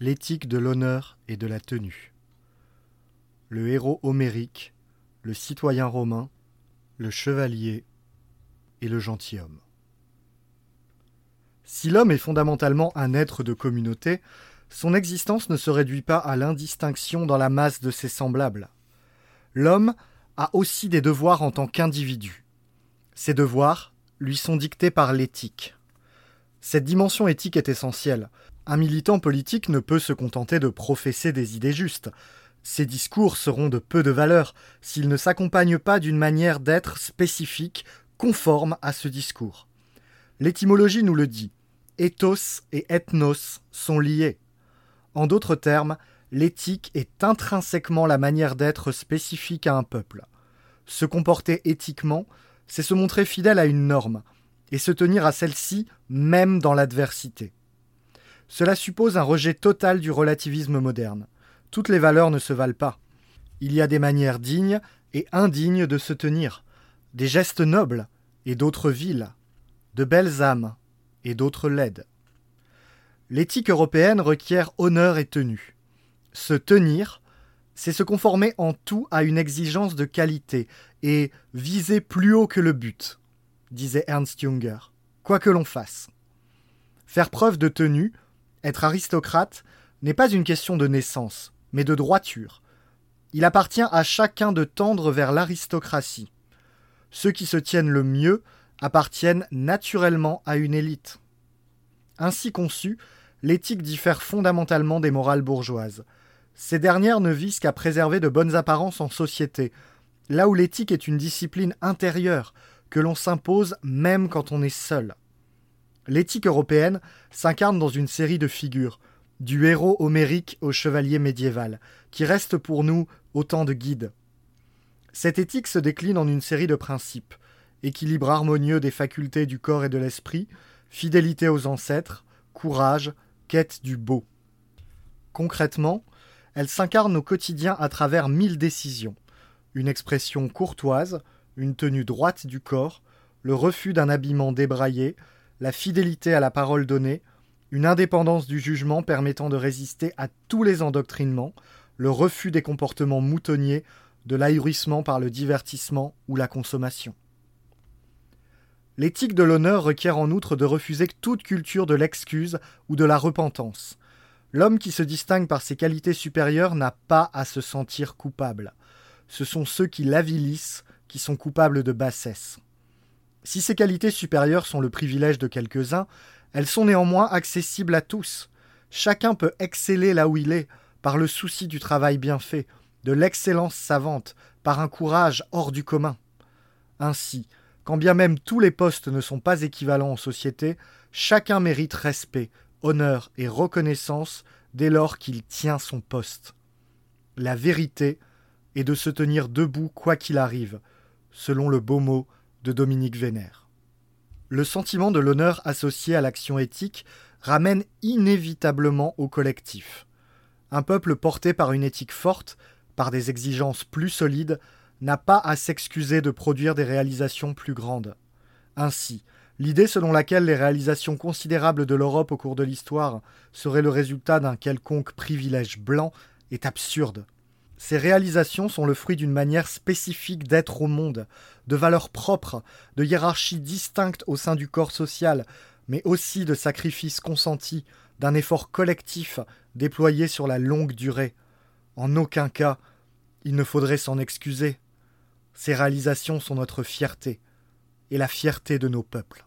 l'éthique de l'honneur et de la tenue. Le héros homérique, le citoyen romain, le chevalier et le gentilhomme. Si l'homme est fondamentalement un être de communauté, son existence ne se réduit pas à l'indistinction dans la masse de ses semblables. L'homme a aussi des devoirs en tant qu'individu. Ces devoirs lui sont dictés par l'éthique. Cette dimension éthique est essentielle. Un militant politique ne peut se contenter de professer des idées justes. Ses discours seront de peu de valeur s'ils ne s'accompagnent pas d'une manière d'être spécifique, conforme à ce discours. L'étymologie nous le dit. Ethos et ethnos sont liés. En d'autres termes, l'éthique est intrinsèquement la manière d'être spécifique à un peuple. Se comporter éthiquement, c'est se montrer fidèle à une norme, et se tenir à celle-ci même dans l'adversité. Cela suppose un rejet total du relativisme moderne. Toutes les valeurs ne se valent pas. Il y a des manières dignes et indignes de se tenir, des gestes nobles et d'autres vils, de belles âmes et d'autres laides. L'éthique européenne requiert honneur et tenue. Se tenir, c'est se conformer en tout à une exigence de qualité et viser plus haut que le but disait Ernst Junger, quoi que l'on fasse. Faire preuve de tenue, être aristocrate, n'est pas une question de naissance, mais de droiture. Il appartient à chacun de tendre vers l'aristocratie. Ceux qui se tiennent le mieux appartiennent naturellement à une élite. Ainsi conçue, l'éthique diffère fondamentalement des morales bourgeoises. Ces dernières ne visent qu'à préserver de bonnes apparences en société, là où l'éthique est une discipline intérieure, que l'on s'impose même quand on est seul. L'éthique européenne s'incarne dans une série de figures, du héros homérique au chevalier médiéval, qui reste pour nous autant de guides. Cette éthique se décline en une série de principes équilibre harmonieux des facultés du corps et de l'esprit, fidélité aux ancêtres, courage, quête du beau. Concrètement, elle s'incarne au quotidien à travers mille décisions, une expression courtoise, une tenue droite du corps, le refus d'un habillement débraillé, la fidélité à la parole donnée, une indépendance du jugement permettant de résister à tous les endoctrinements, le refus des comportements moutonniers, de l'ahurissement par le divertissement ou la consommation. L'éthique de l'honneur requiert en outre de refuser toute culture de l'excuse ou de la repentance. L'homme qui se distingue par ses qualités supérieures n'a pas à se sentir coupable. Ce sont ceux qui l'avilissent qui sont coupables de bassesse. Si ces qualités supérieures sont le privilège de quelques-uns, elles sont néanmoins accessibles à tous. Chacun peut exceller là où il est, par le souci du travail bien fait, de l'excellence savante, par un courage hors du commun. Ainsi, quand bien même tous les postes ne sont pas équivalents en société, chacun mérite respect, honneur et reconnaissance dès lors qu'il tient son poste. La vérité est de se tenir debout quoi qu'il arrive, selon le beau mot de Dominique Vénère. Le sentiment de l'honneur associé à l'action éthique ramène inévitablement au collectif. Un peuple porté par une éthique forte, par des exigences plus solides, n'a pas à s'excuser de produire des réalisations plus grandes. Ainsi, l'idée selon laquelle les réalisations considérables de l'Europe au cours de l'histoire seraient le résultat d'un quelconque privilège blanc est absurde. Ces réalisations sont le fruit d'une manière spécifique d'être au monde, de valeurs propres, de hiérarchies distinctes au sein du corps social, mais aussi de sacrifices consentis, d'un effort collectif déployé sur la longue durée. En aucun cas, il ne faudrait s'en excuser. Ces réalisations sont notre fierté, et la fierté de nos peuples.